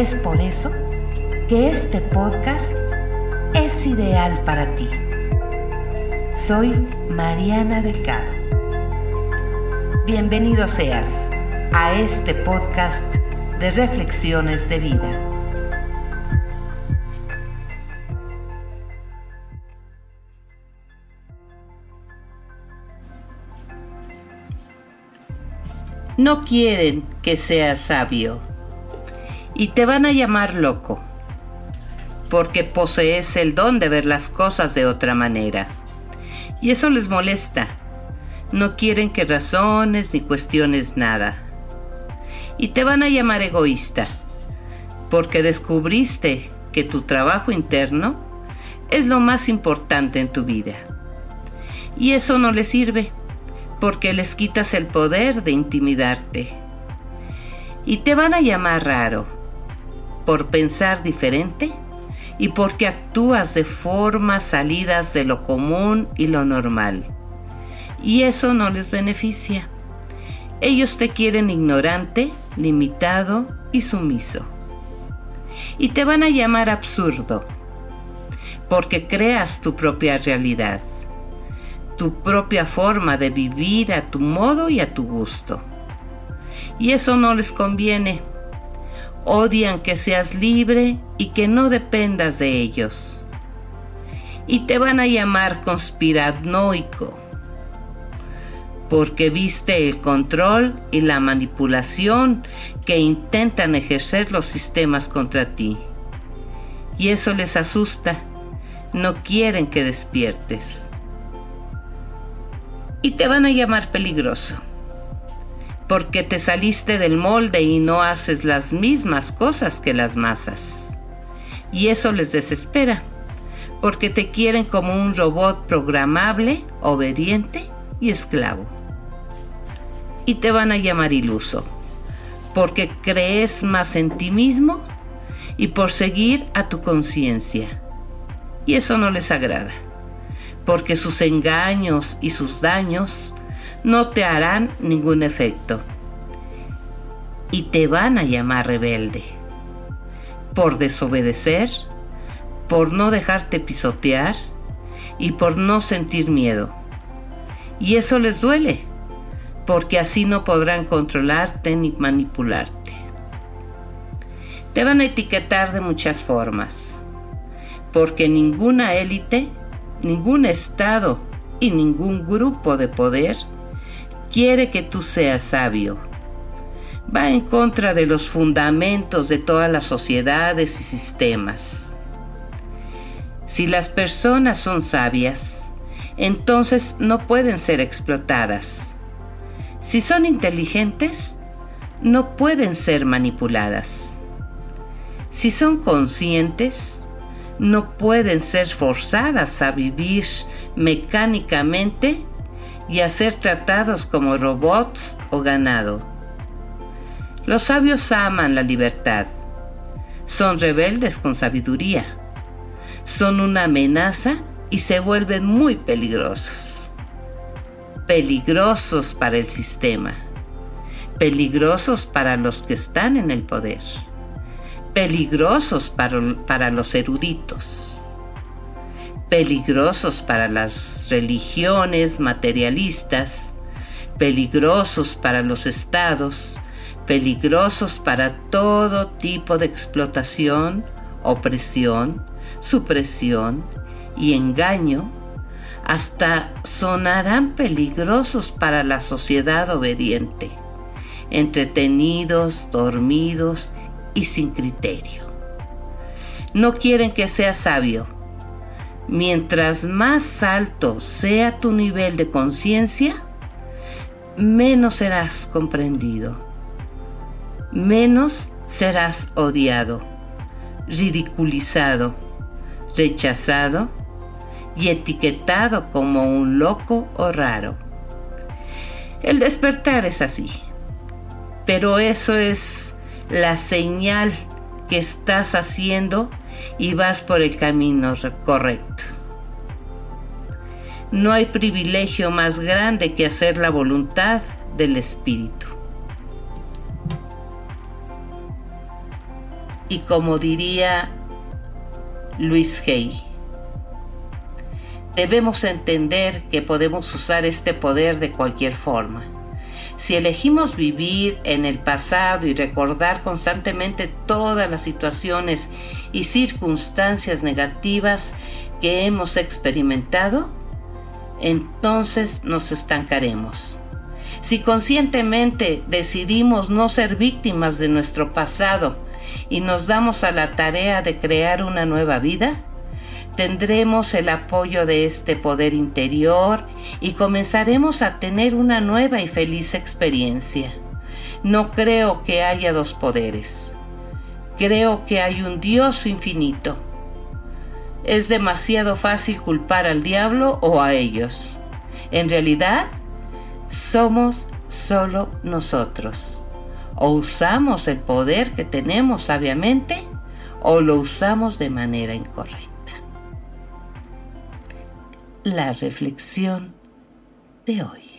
Es por eso que este podcast es ideal para ti. Soy Mariana Delgado. Bienvenido seas a este podcast de reflexiones de vida. No quieren que seas sabio y te van a llamar loco, porque posees el don de ver las cosas de otra manera. Y eso les molesta. No quieren que razones ni cuestiones nada. Y te van a llamar egoísta, porque descubriste que tu trabajo interno es lo más importante en tu vida. Y eso no les sirve, porque les quitas el poder de intimidarte. Y te van a llamar raro por pensar diferente y porque actúas de formas salidas de lo común y lo normal. Y eso no les beneficia. Ellos te quieren ignorante, limitado y sumiso. Y te van a llamar absurdo, porque creas tu propia realidad, tu propia forma de vivir a tu modo y a tu gusto. Y eso no les conviene Odian que seas libre y que no dependas de ellos. Y te van a llamar conspiranoico, porque viste el control y la manipulación que intentan ejercer los sistemas contra ti. Y eso les asusta. No quieren que despiertes. Y te van a llamar peligroso porque te saliste del molde y no haces las mismas cosas que las masas. Y eso les desespera, porque te quieren como un robot programable, obediente y esclavo. Y te van a llamar iluso, porque crees más en ti mismo y por seguir a tu conciencia. Y eso no les agrada, porque sus engaños y sus daños no te harán ningún efecto. Y te van a llamar rebelde. Por desobedecer, por no dejarte pisotear y por no sentir miedo. Y eso les duele, porque así no podrán controlarte ni manipularte. Te van a etiquetar de muchas formas, porque ninguna élite, ningún Estado y ningún grupo de poder quiere que tú seas sabio. Va en contra de los fundamentos de todas las sociedades y sistemas. Si las personas son sabias, entonces no pueden ser explotadas. Si son inteligentes, no pueden ser manipuladas. Si son conscientes, no pueden ser forzadas a vivir mecánicamente y a ser tratados como robots o ganado. Los sabios aman la libertad. Son rebeldes con sabiduría. Son una amenaza y se vuelven muy peligrosos. Peligrosos para el sistema. Peligrosos para los que están en el poder. Peligrosos para, para los eruditos peligrosos para las religiones materialistas, peligrosos para los estados, peligrosos para todo tipo de explotación, opresión, supresión y engaño, hasta sonarán peligrosos para la sociedad obediente, entretenidos, dormidos y sin criterio. No quieren que sea sabio, Mientras más alto sea tu nivel de conciencia, menos serás comprendido, menos serás odiado, ridiculizado, rechazado y etiquetado como un loco o raro. El despertar es así, pero eso es la señal que estás haciendo y vas por el camino correcto. No hay privilegio más grande que hacer la voluntad del Espíritu. Y como diría Luis Hay, debemos entender que podemos usar este poder de cualquier forma. Si elegimos vivir en el pasado y recordar constantemente todas las situaciones y circunstancias negativas que hemos experimentado, entonces nos estancaremos. Si conscientemente decidimos no ser víctimas de nuestro pasado y nos damos a la tarea de crear una nueva vida, tendremos el apoyo de este poder interior y comenzaremos a tener una nueva y feliz experiencia. No creo que haya dos poderes. Creo que hay un Dios infinito es demasiado fácil culpar al diablo o a ellos. En realidad, somos solo nosotros. O usamos el poder que tenemos sabiamente o lo usamos de manera incorrecta. La reflexión de hoy.